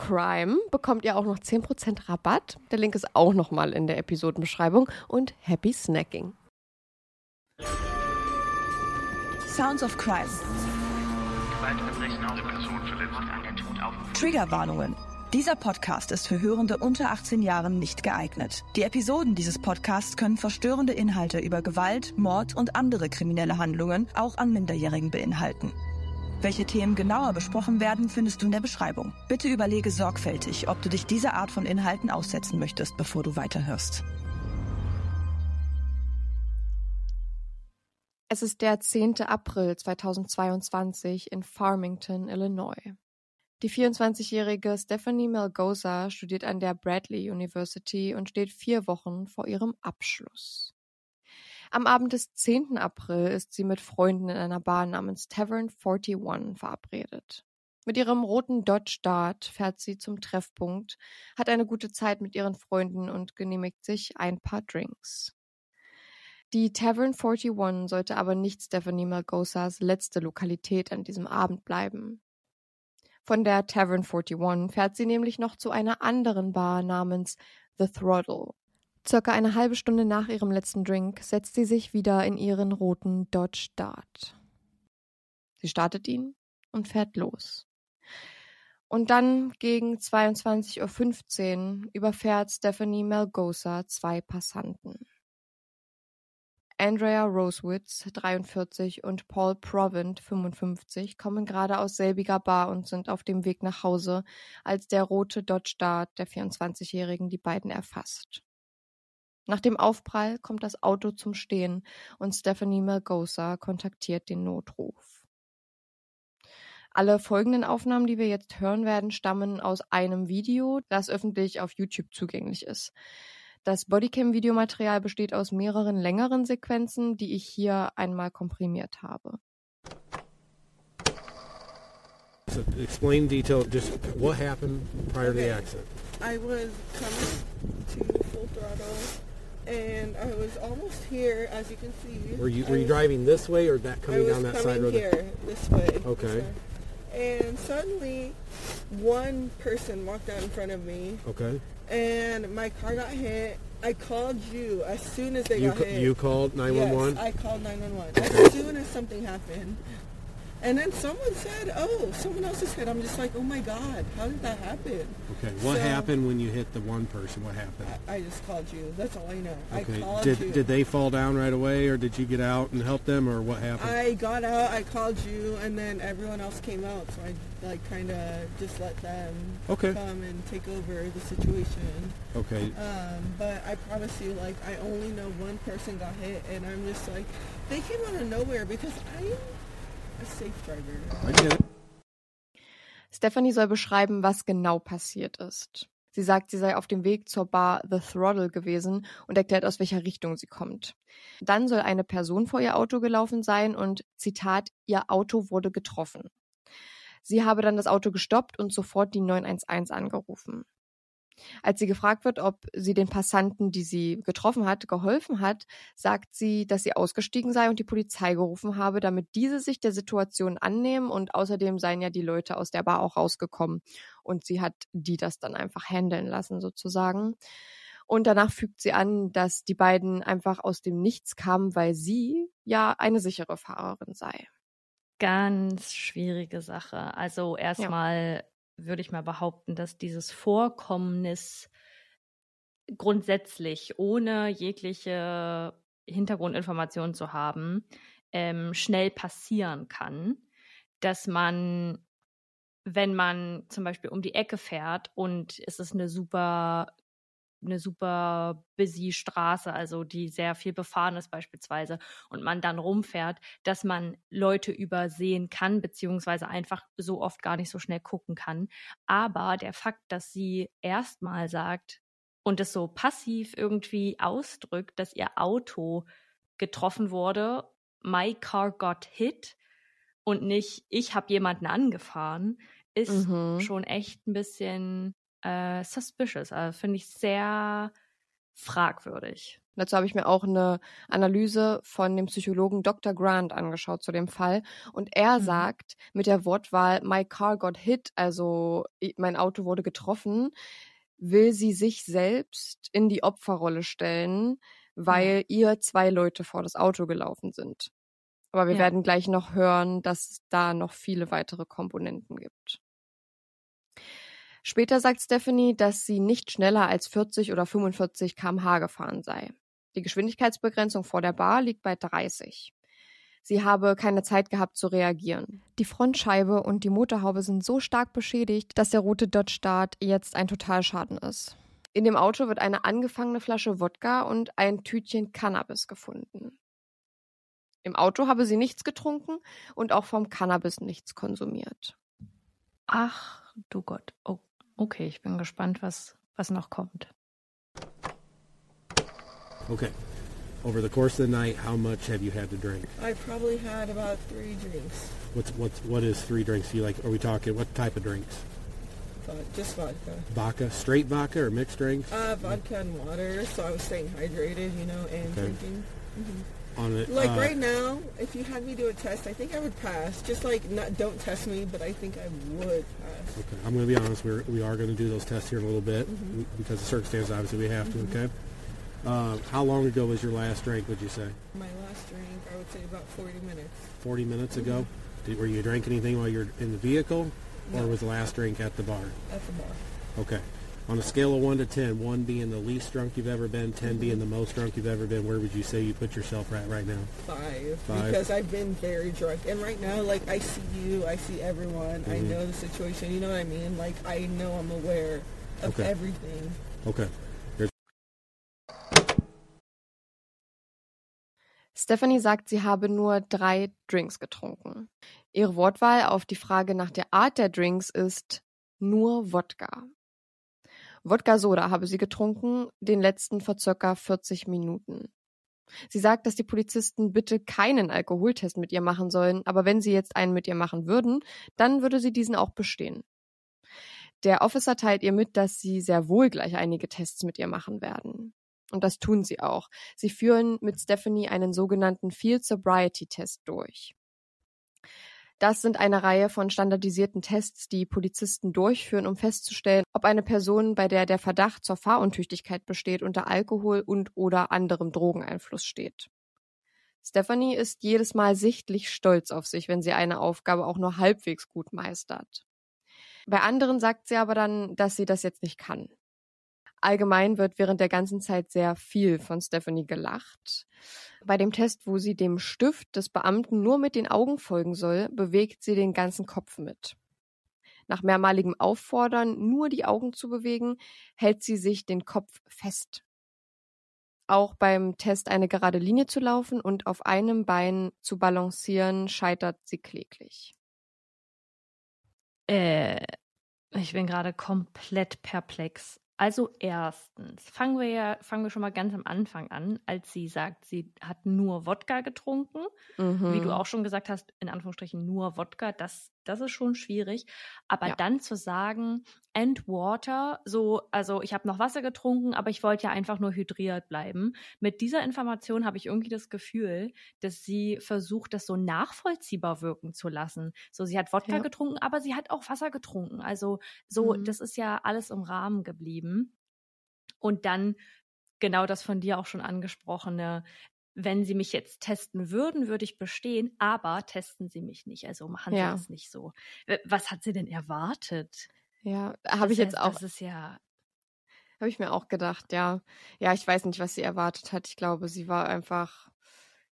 CRIME bekommt ihr auch noch 10% Rabatt. Der Link ist auch nochmal in der Episodenbeschreibung. Und happy snacking. Sounds of Crime. Triggerwarnungen. Dieser Podcast ist für Hörende unter 18 Jahren nicht geeignet. Die Episoden dieses Podcasts können verstörende Inhalte über Gewalt, Mord und andere kriminelle Handlungen auch an Minderjährigen beinhalten. Welche Themen genauer besprochen werden, findest du in der Beschreibung. Bitte überlege sorgfältig, ob du dich dieser Art von Inhalten aussetzen möchtest, bevor du weiterhörst. Es ist der 10. April 2022 in Farmington, Illinois. Die 24-jährige Stephanie Melgoza studiert an der Bradley University und steht vier Wochen vor ihrem Abschluss. Am Abend des 10. April ist sie mit Freunden in einer Bar namens Tavern 41 verabredet. Mit ihrem roten Dodge Dart fährt sie zum Treffpunkt, hat eine gute Zeit mit ihren Freunden und genehmigt sich ein paar Drinks. Die Tavern 41 sollte aber nicht Stephanie Malgosas letzte Lokalität an diesem Abend bleiben. Von der Tavern 41 fährt sie nämlich noch zu einer anderen Bar namens The Throttle. Circa eine halbe Stunde nach ihrem letzten Drink setzt sie sich wieder in ihren roten Dodge Dart. Sie startet ihn und fährt los. Und dann gegen 22.15 Uhr überfährt Stephanie Melgosa zwei Passanten. Andrea Rosewitz, 43, und Paul Provint, 55, kommen gerade aus selbiger Bar und sind auf dem Weg nach Hause, als der rote Dodge Dart der 24-Jährigen die beiden erfasst. Nach dem Aufprall kommt das Auto zum Stehen und Stephanie Melgosa kontaktiert den Notruf. Alle folgenden Aufnahmen, die wir jetzt hören werden, stammen aus einem Video, das öffentlich auf YouTube zugänglich ist. Das Bodycam-Videomaterial besteht aus mehreren längeren Sequenzen, die ich hier einmal komprimiert habe. So explain detail just what happened prior to the accident. I was coming to full throttle and I was almost here as you can see. Were you were you driving this way or that coming down that coming side road? here this way. this Okay. way. And suddenly one person walked out in front of me Okay. and my car got hit. I called you as soon as they You got ca- hit. you called 911? Yes, I called 911 as soon as something happened. And then someone said, "Oh, someone else has hit." I'm just like, "Oh my god, how did that happen?" Okay. What So- happened when you hit the one person? What happened? I, I just called you. That's all I know. I Okay. called Did you. did they fall down right away or did you get out and help them or what happened? I got out. I called you, and then everyone else came out. So I like kind of just let them Okay. come and take over the situation. Okay. Um, but I promise you, like I only know one person got hit, and I'm just like, they came out of nowhere because I Stephanie soll beschreiben, was genau passiert ist. Sie sagt, sie sei auf dem Weg zur Bar The Throttle gewesen und erklärt, aus welcher Richtung sie kommt. Dann soll eine Person vor ihr Auto gelaufen sein und, Zitat, ihr Auto wurde getroffen. Sie habe dann das Auto gestoppt und sofort die 911 angerufen. Als sie gefragt wird, ob sie den Passanten, die sie getroffen hat, geholfen hat, sagt sie, dass sie ausgestiegen sei und die Polizei gerufen habe, damit diese sich der Situation annehmen und außerdem seien ja die Leute aus der Bar auch rausgekommen und sie hat die das dann einfach handeln lassen sozusagen. Und danach fügt sie an, dass die beiden einfach aus dem Nichts kamen, weil sie ja eine sichere Fahrerin sei. Ganz schwierige Sache. Also erstmal würde ich mal behaupten, dass dieses Vorkommnis grundsätzlich ohne jegliche Hintergrundinformation zu haben, ähm, schnell passieren kann, dass man, wenn man zum Beispiel um die Ecke fährt und es ist eine super eine super busy Straße, also die sehr viel befahren ist beispielsweise, und man dann rumfährt, dass man Leute übersehen kann, beziehungsweise einfach so oft gar nicht so schnell gucken kann. Aber der Fakt, dass sie erstmal sagt und es so passiv irgendwie ausdrückt, dass ihr Auto getroffen wurde, my car got hit und nicht ich habe jemanden angefahren, ist Mhm. schon echt ein bisschen äh, suspicious. Also finde ich sehr fragwürdig. Dazu habe ich mir auch eine Analyse von dem Psychologen Dr. Grant angeschaut zu dem Fall. Und er Mhm. sagt mit der Wortwahl My car got hit, also mein Auto wurde getroffen, will sie sich selbst in die Opferrolle stellen, weil ihr zwei Leute vor das Auto gelaufen sind. Aber wir Ja. werden gleich noch hören, dass es da noch viele weitere Komponenten gibt. Später sagt Stephanie, dass sie nicht schneller als 40 oder 45 km/h gefahren sei. Die Geschwindigkeitsbegrenzung vor der Bar liegt bei 30. Sie habe keine Zeit gehabt zu reagieren. Die Frontscheibe und die Motorhaube sind so stark beschädigt, dass der rote Dodge Dart jetzt ein Totalschaden ist. In dem Auto wird eine angefangene Flasche Wodka und ein Tütchen Cannabis gefunden. Im Auto habe sie nichts getrunken und auch vom Cannabis nichts konsumiert. Ach du Gott. Oh, okay, ich bin gespannt, was, was noch kommt. Okay. Over the course of the night, how much have you had to drink? I probably had about three drinks. What's what's what is three drinks? Do You like? Are we talking what type of drinks? Just vodka. Vodka, straight vodka or mixed drinks? Uh, vodka and water, so I was staying hydrated, you know, and Okay. drinking. On it. Like uh, right now, if you had me do a test, I think I would pass. Just like not, don't test me, but I think I would pass. Okay, I'm going to be honest. We're we are going to do those tests here in a little bit Mm-hmm. because of circumstances. Obviously, we have to. Okay. Uh, how long ago was your last drink? Would you say? My last drink, I would say about 40 minutes. 40 minutes Mm-hmm. ago. Did, were you drink anything while you're in the vehicle? or was the last drink at the bar? At the bar. Okay. On a scale of 1 to 10, 1 being the least drunk you've ever been, 10 being the most drunk you've ever been, where would you say you put yourself at right now? Five, Five. Because I've been very drunk. And right now, like, I see you, I see everyone, I Mhm. know the situation, you know what I mean? Like, I know I'm aware of Okay. everything. Okay. Stephanie sagt, sie habe nur drei Drinks getrunken. Ihre Wortwahl auf die Frage nach der Art der Drinks ist nur Wodka. Wodka-Soda habe sie getrunken, den letzten vor circa 40 Minuten. Sie sagt, dass die Polizisten bitte keinen Alkoholtest mit ihr machen sollen, aber wenn sie jetzt einen mit ihr machen würden, dann würde sie diesen auch bestehen. Der Officer teilt ihr mit, dass sie sehr wohl gleich einige Tests mit ihr machen werden. Und das tun sie auch. Sie führen mit Stephanie einen sogenannten Field Sobriety Test durch. Das sind eine Reihe von standardisierten Tests, die Polizisten durchführen, um festzustellen, ob eine Person, bei der der Verdacht zur Fahruntüchtigkeit besteht, unter Alkohol und oder anderem Drogeneinfluss steht. Stephanie ist jedes Mal sichtlich stolz auf sich, wenn sie eine Aufgabe auch nur halbwegs gut meistert. Bei anderen sagt sie aber dann, dass sie das jetzt nicht kann. Allgemein wird während der ganzen Zeit sehr viel von Stephanie gelacht. Bei dem Test, wo sie dem Stift des Beamten nur mit den Augen folgen soll, bewegt sie den ganzen Kopf mit. Nach mehrmaligem Auffordern, nur die Augen zu bewegen, hält sie sich den Kopf fest. Auch beim Test eine gerade Linie zu laufen und auf einem Bein zu balancieren, scheitert sie kläglich. Äh, ich bin gerade komplett perplex. Also erstens, fangen wir ja, fangen wir schon mal ganz am Anfang an, als sie sagt, sie hat nur Wodka getrunken. Mhm. Wie du auch schon gesagt hast, in Anführungsstrichen nur Wodka, das, das ist schon schwierig. Aber Ja. dann zu sagen, and water, so, also ich habe noch Wasser getrunken, aber ich wollte ja einfach nur hydriert bleiben. Mit dieser Information habe ich irgendwie das Gefühl, dass sie versucht, das so nachvollziehbar wirken zu lassen. So, sie hat Wodka Ja. getrunken, aber sie hat auch Wasser getrunken. Also so, Mhm. das ist ja alles im Rahmen geblieben. Und dann genau das von dir auch schon angesprochene, wenn sie mich jetzt testen würden, würde ich bestehen, aber testen sie mich nicht. Also machen Ja. sie das nicht so. Was hat sie denn erwartet? Ja, habe Das ich jetzt heißt, auch Das ist ja. Habe ich mir auch gedacht, ja. Ja, ich weiß nicht, was sie erwartet hat. Ich glaube, sie war einfach,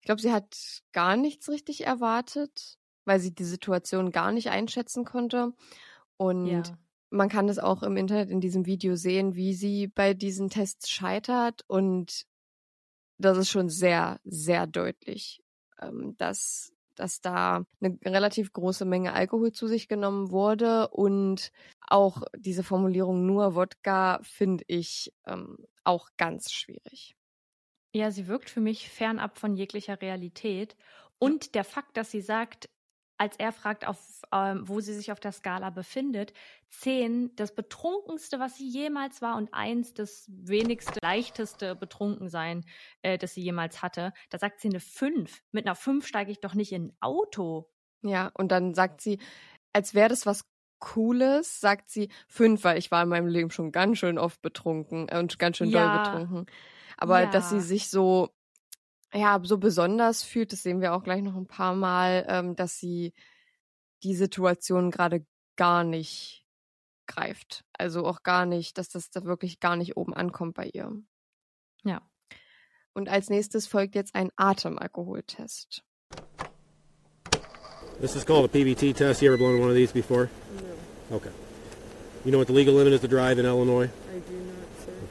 ich glaube, sie hat gar nichts richtig erwartet, weil sie die Situation gar nicht einschätzen konnte. Und Ja. man kann es auch im Internet in diesem Video sehen, wie sie bei diesen Tests scheitert. Und das ist schon sehr, sehr deutlich, ähm, dass, dass da eine relativ große Menge Alkohol zu sich genommen wurde. Und auch diese Formulierung nur Wodka finde ich ähm, auch ganz schwierig. Ja, sie wirkt für mich fernab von jeglicher Realität. Und der Fakt, dass sie sagt, als er fragt, auf, ähm, wo sie sich auf der Skala befindet, zehn das betrunkenste, was sie jemals war und eins das wenigste, leichteste Betrunkensein, äh, das sie jemals hatte. Da sagt sie eine fünf. Mit einer fünf steige ich doch nicht in ein Auto. Ja, und dann sagt sie, als wäre das was Cooles, sagt sie fünf, weil ich war in meinem Leben schon ganz schön oft betrunken äh, und ganz schön doll Ja. betrunken. Aber dass sie Ja. sich so, ja, so besonders fühlt, das sehen wir auch gleich noch ein paar Mal, ähm, dass sie die Situation gerade gar nicht greift. Also auch gar nicht, dass das da wirklich gar nicht oben ankommt bei ihr. Ja. Und als nächstes folgt jetzt ein Atemalkoholtest. This is called a PBT test. You ever blown one of these before? No, Okay. You know what the legal limit is to drive in Illinois? I do not.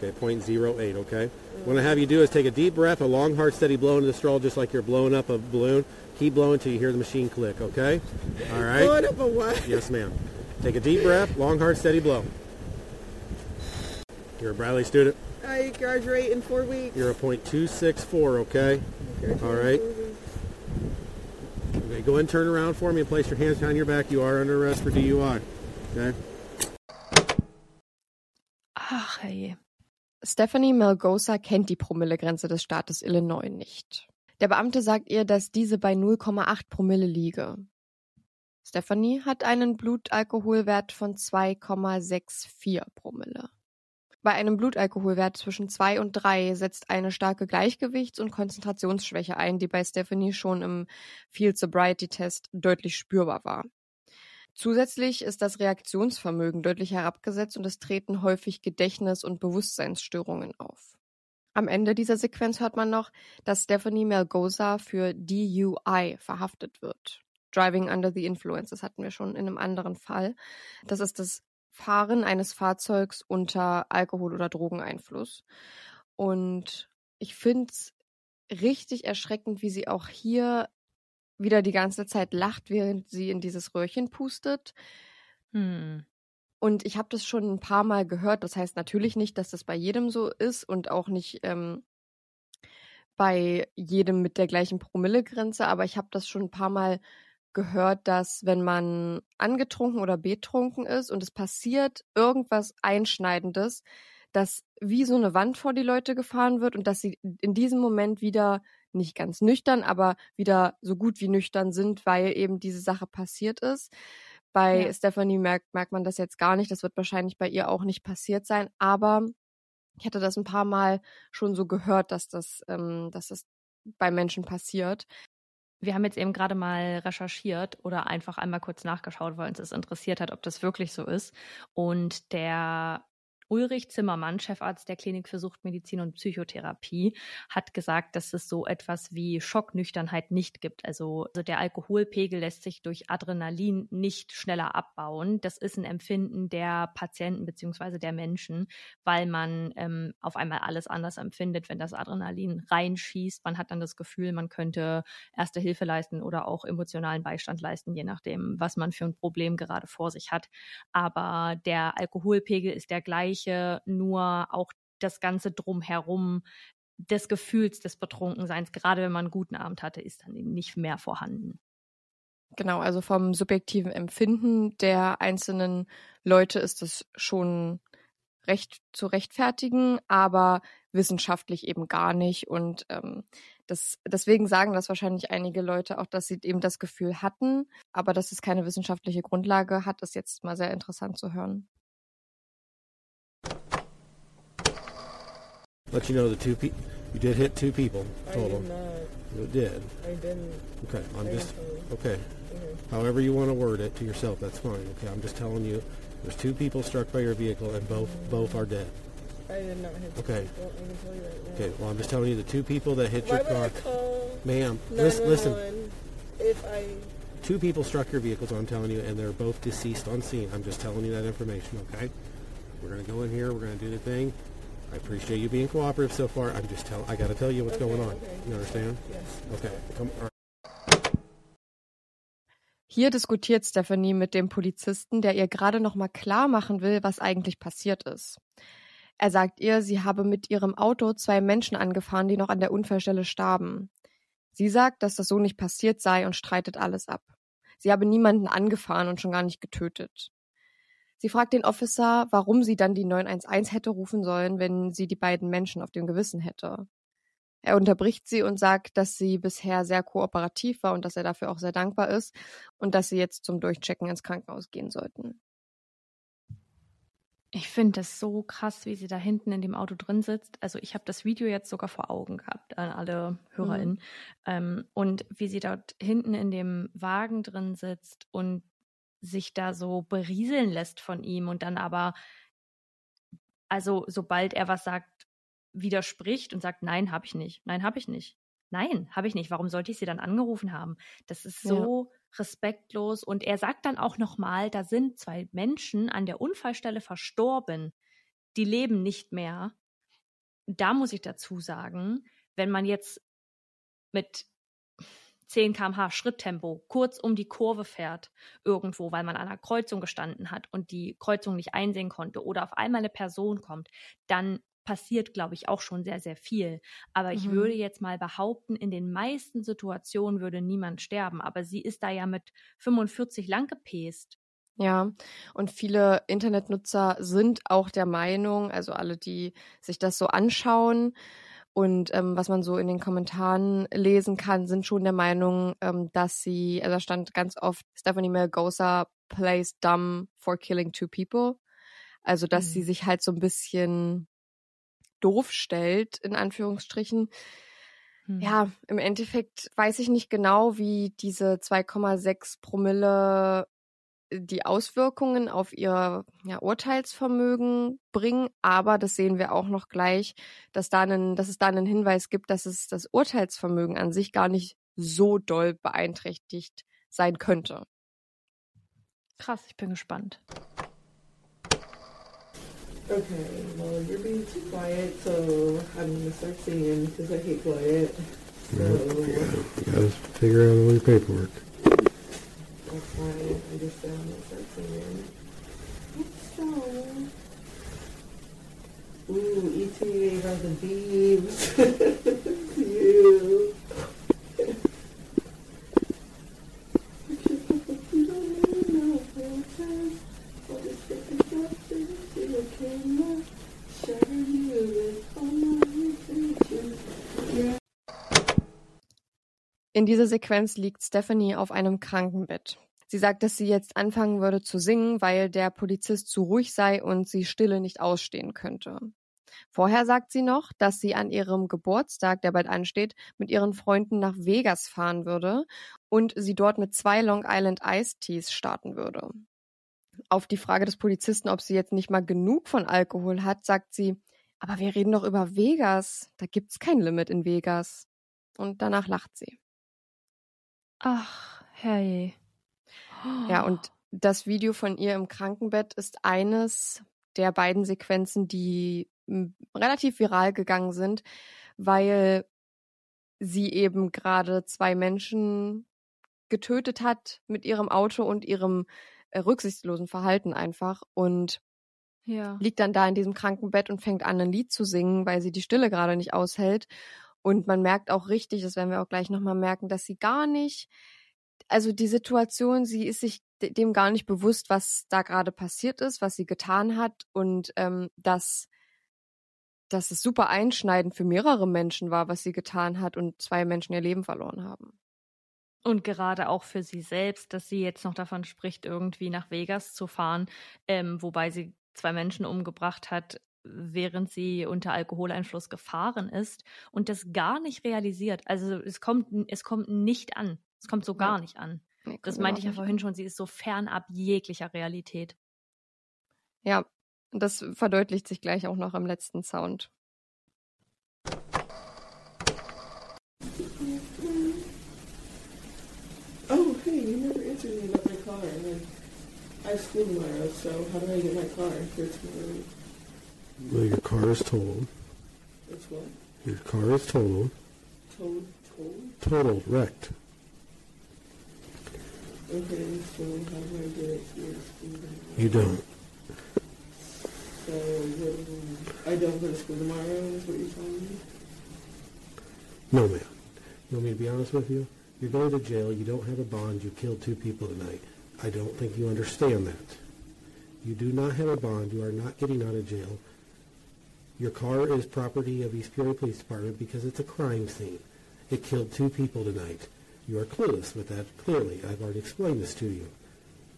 Okay, 0.08, okay? What I have you do is take a deep breath, a long, hard, steady blow into the straw just like you're blowing up a balloon. Keep blowing until you hear the machine click, okay? All right? Blowing up a what? Yes, ma'am. Take a deep breath, long, hard, steady blow. You're a Bradley student. I graduate in four weeks. You're a .264, okay? Graduate all in right. four weeks. Okay, go ahead and turn around for me and place your hands behind your back. You are under arrest for DUI. Okay? Ach, hey. Stephanie Melgosa kennt die Promillegrenze des Staates Illinois nicht. Der Beamte sagt ihr, dass diese bei 0,8 Promille liege. Stephanie hat einen Blutalkoholwert von 2,64 Promille. Bei einem Blutalkoholwert zwischen 2 und 3 setzt eine starke Gleichgewichts- und Konzentrationsschwäche ein, die bei Stephanie schon im Field Sobriety Test deutlich spürbar war. Zusätzlich ist das Reaktionsvermögen deutlich herabgesetzt und es treten häufig Gedächtnis- und Bewusstseinsstörungen auf. Am Ende dieser Sequenz hört man noch, dass Stephanie Melgoza für DUI verhaftet wird. Driving under the influence, das hatten wir schon in einem anderen Fall. Das ist das Fahren eines Fahrzeugs unter Alkohol- oder Drogeneinfluss. Und ich finde es richtig erschreckend, wie sie auch hier wieder die ganze Zeit lacht, während sie in dieses Röhrchen pustet. Hm. Und ich habe das schon ein paar Mal gehört. Das heißt natürlich nicht, dass das bei jedem so ist und auch nicht ähm, bei jedem mit der gleichen Promillegrenze, aber ich habe das schon ein paar Mal gehört, dass wenn man angetrunken oder betrunken ist und es passiert irgendwas Einschneidendes, dass wie so eine Wand vor die Leute gefahren wird und dass sie in diesem Moment wieder nicht ganz nüchtern, aber wieder so gut wie nüchtern sind, weil eben diese Sache passiert ist. Bei Ja. Stephanie merkt, merkt man das jetzt gar nicht. Das wird wahrscheinlich bei ihr auch nicht passiert sein. Aber ich hatte das ein paar Mal schon so gehört, dass das, ähm, dass das bei Menschen passiert. Wir haben jetzt eben gerade mal recherchiert oder einfach einmal kurz nachgeschaut, weil uns das interessiert hat, ob das wirklich so ist. Und der Ulrich Zimmermann, Chefarzt der Klinik für Suchtmedizin und Psychotherapie, hat gesagt, dass es so etwas wie Schocknüchternheit nicht gibt. Also, also der Alkoholpegel lässt sich durch Adrenalin nicht schneller abbauen. Das ist ein Empfinden der Patienten beziehungsweise der Menschen, weil man ähm, auf einmal alles anders empfindet, wenn das Adrenalin reinschießt. Man hat dann das Gefühl, man könnte erste Hilfe leisten oder auch emotionalen Beistand leisten, je nachdem, was man für ein Problem gerade vor sich hat. Aber der Alkoholpegel ist der gleiche, nur auch das Ganze drumherum des Gefühls des Betrunkenseins, gerade wenn man einen guten Abend hatte, ist dann eben nicht mehr vorhanden. Genau, also vom subjektiven Empfinden der einzelnen Leute ist es schon recht zu rechtfertigen, aber wissenschaftlich eben gar nicht. Und ähm, das, deswegen sagen das wahrscheinlich einige Leute auch, dass sie eben das Gefühl hatten, aber dass es keine wissenschaftliche Grundlage hat, ist jetzt mal sehr interessant zu hören. Let you know the two people, you did hit two people I total. did not. You did. I didn't. Okay, I'm just, okay. Mhm. However you want to word it to yourself, that's fine. Okay, I'm just telling you, there's two people struck by your vehicle and both both are dead. I did not hit Okay. the people. I can tell you right now. Okay, well I'm just telling you the two people that hit Why your I car, call ma'am. Listen, listen. if I Two people struck your vehicle, I'm telling you, and they're both deceased on scene. I'm just telling you that information, okay? We're gonna go in here. We're gonna do the thing. I appreciate you being cooperative so far. I'm just telling. I got to tell you what's Okay, going on. okay. You understand? yes. Okay. Come. Hier diskutiert Stephanie mit dem Polizisten, der ihr gerade noch mal klar machen will, was eigentlich passiert ist. Er sagt ihr, sie habe mit ihrem Auto zwei Menschen angefahren, die noch an der Unfallstelle starben. Sie sagt, dass das so nicht passiert sei und streitet alles ab. Sie habe niemanden angefahren und schon gar nicht getötet. Sie fragt den Officer, warum sie dann die 911 hätte rufen sollen, wenn sie die beiden Menschen auf dem Gewissen hätte. Er unterbricht sie und sagt, dass sie bisher sehr kooperativ war und dass er dafür auch sehr dankbar ist und dass sie jetzt zum Durchchecken ins Krankenhaus gehen sollten. Ich finde das so krass, wie sie da hinten in dem Auto drin sitzt. Also ich habe das Video jetzt sogar vor Augen gehabt an alle HörerInnen. Ähm, und wie sie dort hinten in dem Wagen drin sitzt und sich da so berieseln lässt von ihm und dann aber, also sobald er was sagt, widerspricht und sagt, nein, habe ich nicht, nein, habe ich nicht. Nein, habe ich nicht. Warum sollte ich sie dann angerufen haben? Das ist so respektlos. Und er sagt dann auch nochmal, da sind zwei Menschen an der Unfallstelle verstorben. Die leben nicht mehr. Da muss ich dazu sagen, wenn man jetzt mit 10 km/h Schritttempo kurz um die Kurve fährt, irgendwo, weil man an einer Kreuzung gestanden hat und die Kreuzung nicht einsehen konnte oder auf einmal eine Person kommt, dann passiert, glaube ich, auch schon sehr, sehr viel. Aber ich Mhm. würde jetzt mal behaupten, in den meisten Situationen würde niemand sterben. Aber sie ist da ja mit 45 lang gepest. Ja, und viele Internetnutzer sind auch der Meinung, also alle, die sich das so anschauen und ähm, was man so in den Kommentaren lesen kann, sind schon der Meinung, ähm, dass sie, also da stand ganz oft, Stephanie Melgoza plays dumb for killing two people. Also, dass Mhm. sie sich halt so ein bisschen doof stellt, in Anführungsstrichen. Hm. Ja, im Endeffekt weiß ich nicht genau, wie diese 2,6 Promille die Auswirkungen auf ihr ja, Urteilsvermögen bringen, aber das sehen wir auch noch gleich, dass, da einen, dass es da einen Hinweis gibt, dass es das Urteilsvermögen an sich gar nicht so doll beeinträchtigt sein könnte. Krass, ich bin gespannt. Okay, well, you're being too quiet, so I'm gonna start singing because I hate quiet. So, You gotta figure out all your paperwork. That's fine. I just said I'm gonna start singing. It's so. Ooh, ETA by the Beebs. you. You don't even know princess. I'll just take a shot to the camera. Shatter you with all my intentions. Yeah. In dieser Sequenz liegt Stephanie auf einem Krankenbett. Sie sagt, dass sie jetzt anfangen würde zu singen, weil der Polizist zu ruhig sei und sie Stille nicht ausstehen könnte. Vorher sagt sie noch, dass sie an ihrem Geburtstag, der bald ansteht, mit ihren Freunden nach Vegas fahren würde und sie dort mit zwei Long Island Iced Teas starten würde. Auf die Frage des Polizisten, ob sie jetzt nicht mal genug von Alkohol hat, sagt sie, aber wir reden doch über Vegas. Da gibt's kein Limit in Vegas. Und danach lacht sie. Ach, herrje. Ja, und das Video von ihr im Krankenbett ist eines der beiden Sequenzen, die m, relativ viral gegangen sind, weil sie eben gerade zwei Menschen getötet hat mit ihrem Auto und ihrem äh, rücksichtslosen Verhalten einfach und Ja. liegt dann da in diesem Krankenbett und fängt an, ein Lied zu singen, weil sie die Stille gerade nicht aushält. Und man merkt auch richtig, das werden wir auch gleich nochmal merken, dass sie gar nicht, also die Situation, sie ist sich de- dem gar nicht bewusst, was da gerade passiert ist, was sie getan hat und ähm, dass, dass es super einschneidend für mehrere Menschen war, was sie getan hat und zwei Menschen ihr Leben verloren haben. Und gerade auch für sie selbst, dass sie jetzt noch davon spricht, irgendwie nach Vegas zu fahren, ähm, wobei sie zwei Menschen umgebracht hat, während sie unter Alkoholeinfluss gefahren ist und das gar nicht realisiert. Also es kommt, es kommt nicht an. Es kommt so Ja. gar nicht an. Nee, Das meinte ich ja vorhin schon, sie ist so fernab jeglicher Realität. Ja, das verdeutlicht sich gleich auch noch im letzten Sound. Oh, hey, you never answered me about my car. And then I have school tomorrow, so how do I get my car for tomorrow? Well, your car is totaled. It's what? Your car is totaled. Told, told? Totaled, wrecked. Okay, so how do I get it to school? You don't. So, what, I don't go to school tomorrow, is what you're telling me? No, man. You want me to be honest with you? You're going to jail. You don't have a bond. You killed two people tonight. I don't think you understand that. You do not have a bond. You are not getting out of jail. Your car is property of East Peoria Police Department because it's a crime scene. It killed two people tonight. You are clueless with that, clearly. I've already explained this to you.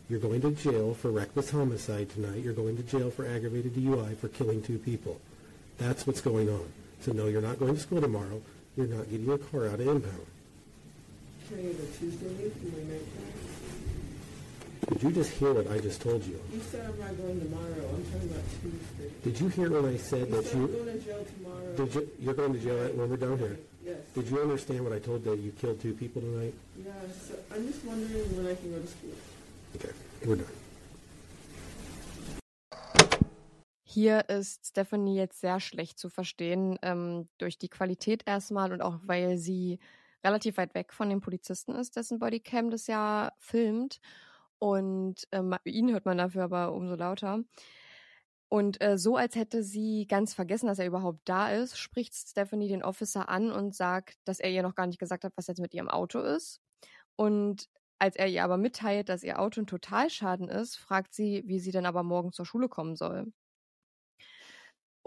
You're going to jail for reckless homicide tonight. You're going to jail for aggravated DUI for killing two people. That's what's going on. So no, you're not going to school tomorrow. You're not getting your car out of impound. Can go Tuesday for my night class? Did you just hear what I just told you? You said I'm not going tomorrow. I'm talking about Tuesday. Did you hear when I said You that said I'm you going to jail tomorrow. did you you're going to jail when we're done here? Yes. Did you understand what I told that you killed two people tonight? Yes. I'm just wondering when I can go to school. Okay, we're done. Hier ist Stephanie jetzt sehr schlecht zu verstehen, ähm, durch die Qualität erstmal und auch weil sie relativ weit weg von dem Polizisten ist, dessen Bodycam das ja filmt. Und ähm, ihn hört man dafür aber umso lauter. Und äh, so, als hätte sie ganz vergessen, dass er überhaupt da ist, spricht Stephanie den Officer an und sagt, dass er ihr noch gar nicht gesagt hat, was jetzt mit ihrem Auto ist. Und als er ihr aber mitteilt, dass ihr Auto ein Totalschaden ist, fragt sie, wie sie denn aber morgen zur Schule kommen soll.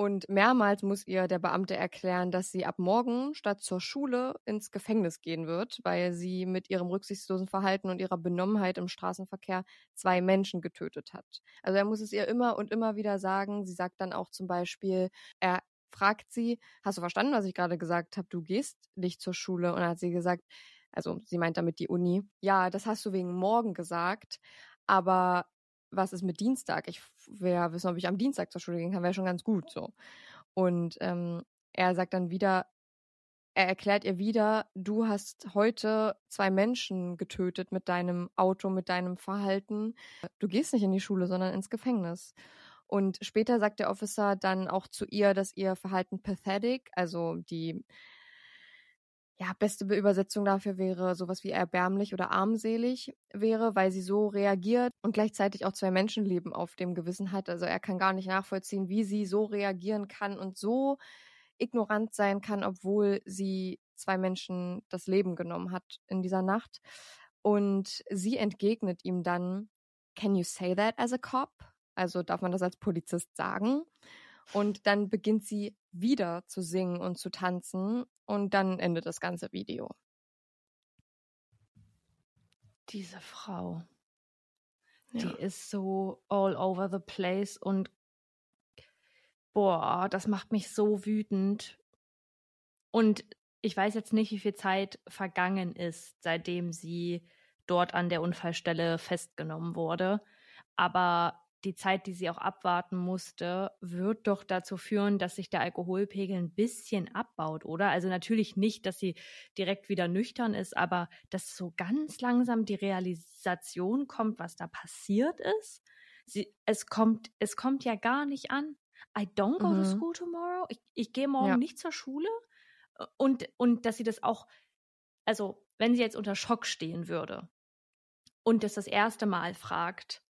Und mehrmals muss ihr der Beamte erklären, dass sie ab morgen statt zur Schule ins Gefängnis gehen wird, weil sie mit ihrem rücksichtslosen Verhalten und ihrer Benommenheit im Straßenverkehr zwei Menschen getötet hat. Also er muss es ihr immer und immer wieder sagen. Sie sagt dann auch zum Beispiel, er fragt sie, hast du verstanden, was ich gerade gesagt habe? Du gehst nicht zur Schule. Und dann hat sie gesagt, also sie meint damit die Uni, ja, das hast du wegen morgen gesagt. aber was ist mit Dienstag? Ich ja wissen, ob ich am Dienstag zur Schule gehen kann, wäre schon ganz gut so. Und ähm, er sagt dann wieder, er erklärt ihr wieder, du hast heute zwei Menschen getötet mit deinem Auto, mit deinem Verhalten. Du gehst nicht in die Schule, sondern ins Gefängnis. Und später sagt der Officer dann auch zu ihr, dass ihr Verhalten pathetic, also die ja, beste Übersetzung dafür wäre sowas wie erbärmlich oder armselig wäre, weil sie so reagiert und gleichzeitig auch zwei Menschenleben auf dem Gewissen hat. Also er kann gar nicht nachvollziehen, wie sie so reagieren kann und so ignorant sein kann, obwohl sie zwei Menschen das Leben genommen hat in dieser Nacht. Und sie entgegnet ihm dann, Can you say that as a cop? Also darf man das als Polizist sagen? Und dann beginnt sie wieder zu singen und zu tanzen und dann endet das ganze Video. Diese Frau, ja. die ist so all over the place und boah, das macht mich so wütend. Und ich weiß jetzt nicht, wie viel Zeit vergangen ist, seitdem sie dort an der Unfallstelle festgenommen wurde. Aber die Zeit, die sie auch abwarten musste, wird doch dazu führen, dass sich der Alkoholpegel ein bisschen abbaut, oder? Also natürlich nicht, dass sie direkt wieder nüchtern ist, aber dass so ganz langsam die Realisation kommt, was da passiert ist. Sie, es kommt, es kommt ja gar nicht an. I don't go mhm. to school tomorrow. Ich, ich gehe morgen ja. nicht zur Schule. Und, und dass sie das auch, also wenn sie jetzt unter Schock stehen würde und das das erste Mal fragt,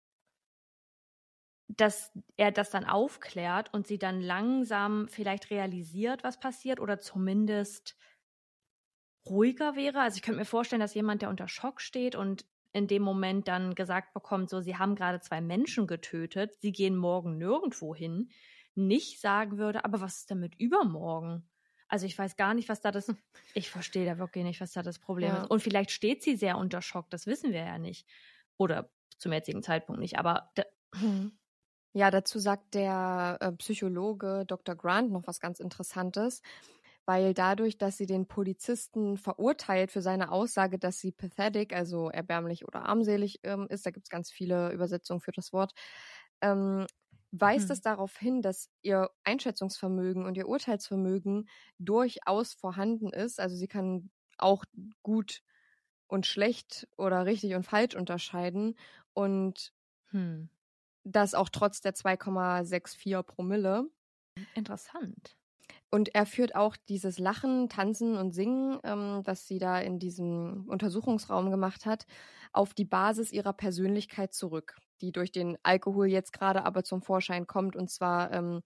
dass er das dann aufklärt und sie dann langsam vielleicht realisiert, was passiert oder zumindest ruhiger wäre. Also ich könnte mir vorstellen, dass jemand, der unter Schock steht und in dem Moment dann gesagt bekommt, so, sie haben gerade zwei Menschen getötet, sie gehen morgen nirgendwo hin, nicht sagen würde, aber was ist denn mit übermorgen? Also ich weiß gar nicht, was da das, ich verstehe da wirklich nicht, was da das Problem ja. ist. Und vielleicht steht sie sehr unter Schock, das wissen wir ja nicht. Oder zum jetzigen Zeitpunkt nicht, aber da, ja, dazu sagt der äh, Psychologe Dr. Grant noch was ganz Interessantes, weil dadurch, dass sie den Polizisten verurteilt für seine Aussage, dass sie pathetic, also erbärmlich oder armselig ähm, ist, da gibt es ganz viele Übersetzungen für das Wort, ähm, weist hm. es darauf hin, dass ihr Einschätzungsvermögen und ihr Urteilsvermögen durchaus vorhanden ist. Also sie kann auch gut und schlecht oder richtig und falsch unterscheiden und hm. Das auch trotz der 2,64 Promille. Interessant. Und er führt auch dieses Lachen, Tanzen und Singen, ähm, was sie da in diesem Untersuchungsraum gemacht hat, auf die Basis ihrer Persönlichkeit zurück, die durch den Alkohol jetzt gerade aber zum Vorschein kommt. Und zwar ähm,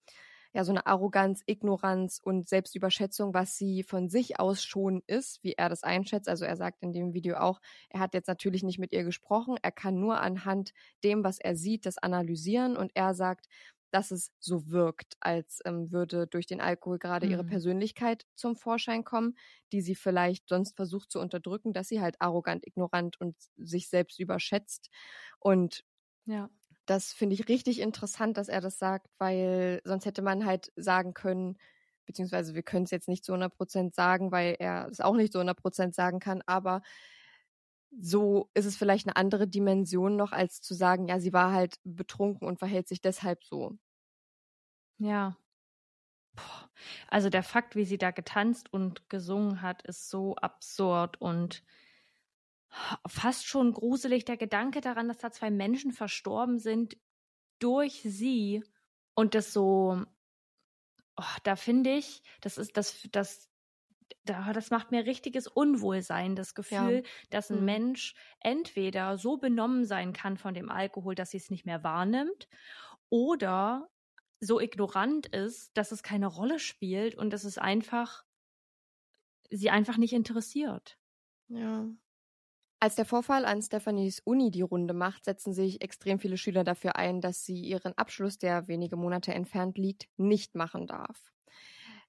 ja so eine Arroganz, Ignoranz und Selbstüberschätzung, was sie von sich aus schon ist, wie er das einschätzt. Also er sagt in dem Video auch, er hat jetzt natürlich nicht mit ihr gesprochen, er kann nur anhand dem, was er sieht, das analysieren und er sagt, dass es so wirkt, als ähm, würde durch den Alkohol gerade mhm. ihre Persönlichkeit zum Vorschein kommen, die sie vielleicht sonst versucht zu unterdrücken, dass sie halt arrogant, ignorant und sich selbst überschätzt. Und ja. Das finde ich richtig interessant, dass er das sagt, weil sonst hätte man halt sagen können, beziehungsweise wir können es jetzt nicht zu 100 Prozent sagen, weil er es auch nicht zu 100 Prozent sagen kann, aber so ist es vielleicht eine andere Dimension noch, als zu sagen, ja, sie war halt betrunken und verhält sich deshalb so. Ja. Also der Fakt, wie sie da getanzt und gesungen hat, ist so absurd und fast schon gruselig. Der Gedanke daran, dass da zwei Menschen verstorben sind durch sie und das so, oh, da finde ich, das ist das, das da, das macht mir richtiges Unwohlsein, das Gefühl, ja. dass ein mhm. Mensch entweder so benommen sein kann von dem Alkohol, dass sie es nicht mehr wahrnimmt, oder so ignorant ist, dass es keine Rolle spielt und dass es einfach sie einfach nicht interessiert. Ja. Als der Vorfall an Stephanies Uni die Runde macht, setzen sich extrem viele Schüler dafür ein, dass sie ihren Abschluss, der wenige Monate entfernt liegt, nicht machen darf.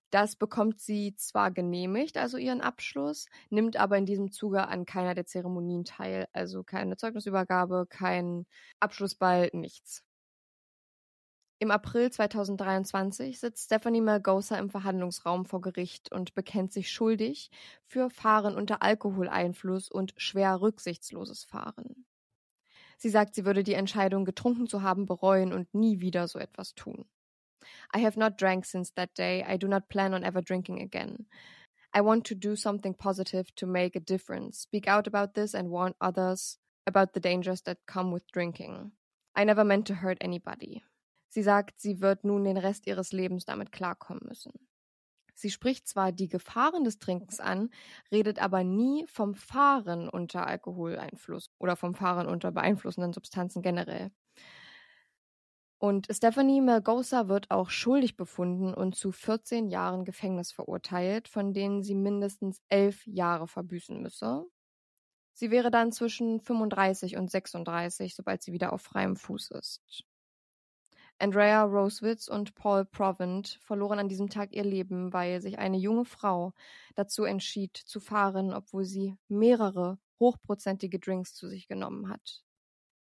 Das bekommt sie zwar genehmigt, also ihren Abschluss, nimmt aber in diesem Zuge an keiner der Zeremonien teil, also keine Zeugnisübergabe, kein Abschlussball, nichts. Im April 2023 sitzt Stephanie Malgosa im Verhandlungsraum vor Gericht und bekennt sich schuldig für Fahren unter Alkoholeinfluss und schwer rücksichtsloses Fahren. Sie sagt, sie würde die Entscheidung, getrunken zu haben, bereuen und nie wieder so etwas tun. I have not drank since that day. I do not plan on ever drinking again. I want to do something positive to make a difference, speak out about this and warn others about the dangers that come with drinking. I never meant to hurt anybody. Sie sagt, sie wird nun den Rest ihres Lebens damit klarkommen müssen. Sie spricht zwar die Gefahren des Trinkens an, redet aber nie vom Fahren unter Alkoholeinfluss oder vom Fahren unter beeinflussenden Substanzen generell. Und Stephanie Melgosa wird auch schuldig befunden und zu 14 Jahren Gefängnis verurteilt, von denen sie mindestens elf Jahre verbüßen müsse. Sie wäre dann zwischen 35 und 36, sobald sie wieder auf freiem Fuß ist. Andrea Rosewitz und Paul Provent verloren an diesem Tag ihr Leben, weil sich eine junge Frau dazu entschied zu fahren, obwohl sie mehrere hochprozentige Drinks zu sich genommen hat.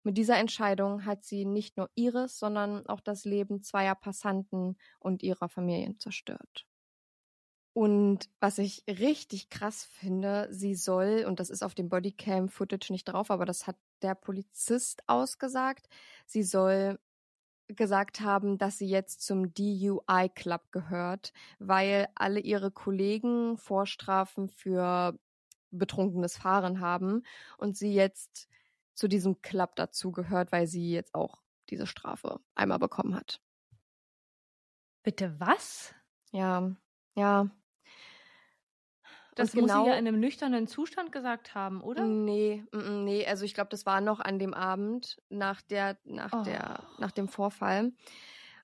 Mit dieser Entscheidung hat sie nicht nur ihres, sondern auch das Leben zweier Passanten und ihrer Familien zerstört. Und was ich richtig krass finde, sie soll, und das ist auf dem Bodycam-Footage nicht drauf, aber das hat der Polizist ausgesagt, sie soll gesagt haben, dass sie jetzt zum DUI Club gehört, weil alle ihre Kollegen Vorstrafen für betrunkenes Fahren haben und sie jetzt zu diesem Club dazu gehört, weil sie jetzt auch diese Strafe einmal bekommen hat. Bitte was? Ja, ja. Das Und muss sie genau- ja in einem nüchternen Zustand gesagt haben, oder? Nee, nee, also ich glaube, das war noch an dem Abend nach der, nach der, Oh. nach dem Vorfall.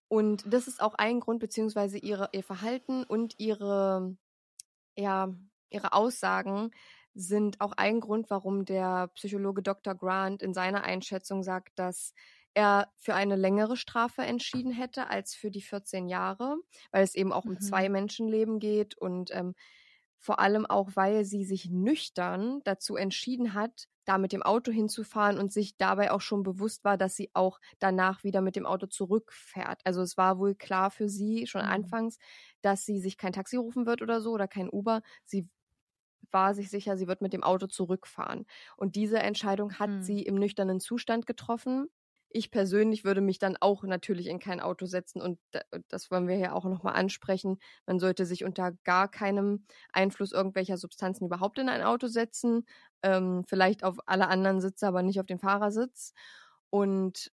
Und das ist auch ein Grund, beziehungsweise ihre, ihr Verhalten und ihre, ja, ihre Aussagen sind auch ein Grund, warum der Psychologe Dr. Grant in seiner Einschätzung sagt, dass er für eine längere Strafe entschieden hätte als für die 14 Jahre, weil es eben auch um Mhm. zwei Menschenleben geht und ähm, vor allem auch, weil sie sich nüchtern dazu entschieden hat, da mit dem Auto hinzufahren und sich dabei auch schon bewusst war, dass sie auch danach wieder mit dem Auto zurückfährt. Also es war wohl klar für sie schon Mhm. anfangs, dass sie sich kein Taxi rufen wird oder so oder kein Uber. Sie war sich sicher, sie wird mit dem Auto zurückfahren. Und diese Entscheidung hat Hm. sie im nüchternen Zustand getroffen. Ich persönlich würde mich dann auch natürlich in kein Auto setzen und da- das wollen wir ja auch nochmal ansprechen. Man sollte sich unter gar keinem Einfluss irgendwelcher Substanzen überhaupt in ein Auto setzen. Ähm, vielleicht auf alle anderen Sitze, aber nicht auf den Fahrersitz. Und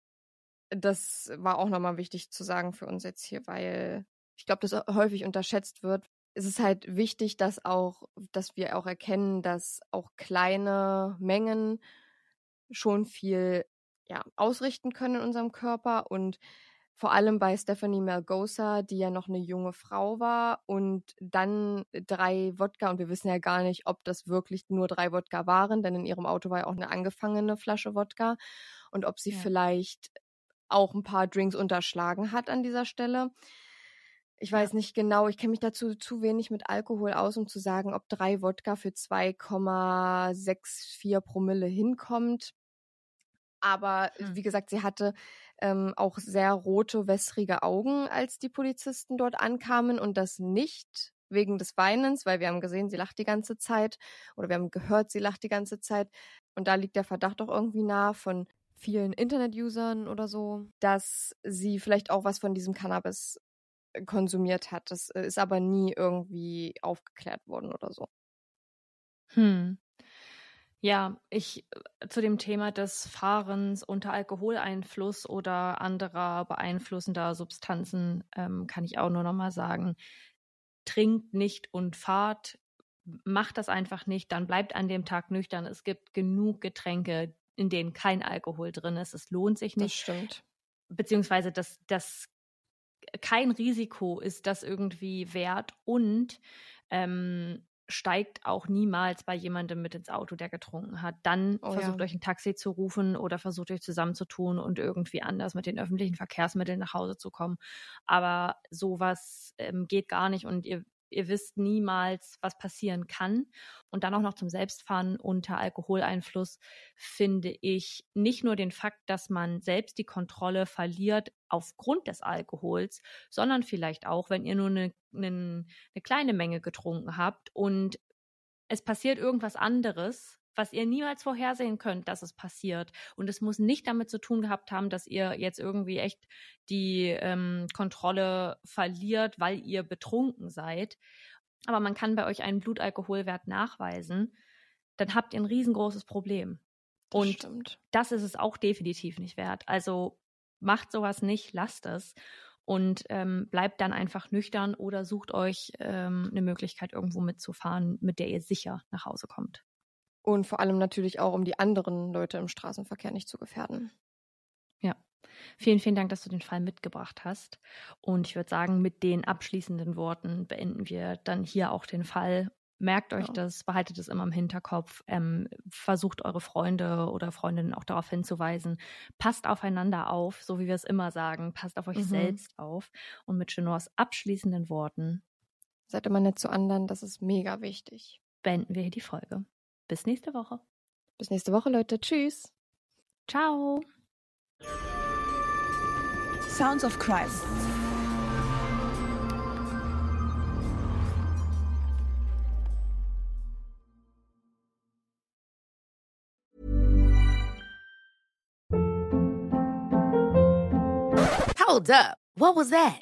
das war auch nochmal wichtig zu sagen für uns jetzt hier, weil ich glaube, das häufig unterschätzt wird. Es ist halt wichtig, dass auch, dass wir auch erkennen, dass auch kleine Mengen schon viel ja, ausrichten können in unserem Körper und vor allem bei Stephanie Melgosa, die ja noch eine junge Frau war und dann drei Wodka und wir wissen ja gar nicht, ob das wirklich nur drei Wodka waren, denn in ihrem Auto war ja auch eine angefangene Flasche Wodka und ob sie Ja. vielleicht auch ein paar Drinks unterschlagen hat an dieser Stelle. Ich weiß nicht genau, ich kenne mich dazu zu wenig mit Alkohol aus, um zu sagen, ob drei Wodka für 2,64 Promille hinkommt. Aber Hm. wie gesagt, sie hatte ähm, auch sehr rote, wässrige Augen, als die Polizisten dort ankamen und das nicht wegen des Weinens, weil wir haben gesehen, sie lacht die ganze Zeit oder wir haben gehört, sie lacht die ganze Zeit. Und da liegt der Verdacht auch irgendwie nah von vielen Internet-Usern oder so, dass sie vielleicht auch was von diesem Cannabis äh, konsumiert hat. Das äh, ist aber nie irgendwie aufgeklärt worden oder so. Hm. Ja, ich äh, zu dem Thema des Fahrens unter Alkoholeinfluss oder anderer beeinflussender Substanzen ähm, kann ich auch nur noch mal sagen, trinkt nicht und fahrt, macht das einfach nicht, dann bleibt an dem Tag nüchtern. Es gibt genug Getränke, in denen kein Alkohol drin ist. Es lohnt sich Das nicht stimmt. beziehungsweise das, das kein Risiko ist das irgendwie wert und ähm, steigt auch niemals bei jemandem mit ins Auto, der getrunken hat. Dann Oh versucht ja. euch ein Taxi zu rufen oder versucht euch zusammenzutun und irgendwie anders mit den öffentlichen Verkehrsmitteln nach Hause zu kommen. Aber sowas ähm, geht gar nicht und ihr ihr wisst niemals, was passieren kann. Und dann auch noch zum Selbstfahren unter Alkoholeinfluss finde ich nicht nur den Fakt, dass man selbst die Kontrolle verliert aufgrund des Alkohols, sondern vielleicht auch, wenn ihr nur eine, eine, eine kleine Menge getrunken habt und es passiert irgendwas anderes, was ihr niemals vorhersehen könnt, dass es passiert. Und es muss nicht damit zu tun gehabt haben, dass ihr jetzt irgendwie echt die ähm, Kontrolle verliert, weil ihr betrunken seid. Aber man kann bei euch einen Blutalkoholwert nachweisen, dann habt ihr ein riesengroßes Problem. Das Und stimmt. das ist es auch definitiv nicht wert. Also macht sowas nicht, lasst es und ähm, bleibt dann einfach nüchtern oder sucht euch ähm, eine Möglichkeit, irgendwo mitzufahren, mit der ihr sicher nach Hause kommt. Und vor allem natürlich auch, um die anderen Leute im Straßenverkehr nicht zu gefährden. Vielen, vielen Dank, dass du den Fall mitgebracht hast. Und ich würde sagen, mit den abschließenden Worten beenden wir dann hier auch den Fall. Merkt euch Ja. das, behaltet es immer im Hinterkopf, ähm, versucht eure Freunde oder Freundinnen auch darauf hinzuweisen. Passt aufeinander auf, so wie wir es immer sagen. Passt auf euch Mhm. selbst auf. Und mit Chenors abschließenden Worten Seid immer nett zu anderen, das ist mega wichtig. beenden wir hier die Folge. Bis nächste Woche. Bis nächste Woche, Leute. Tschüss. Ciao. Sounds of Crime. Hold up. What was that?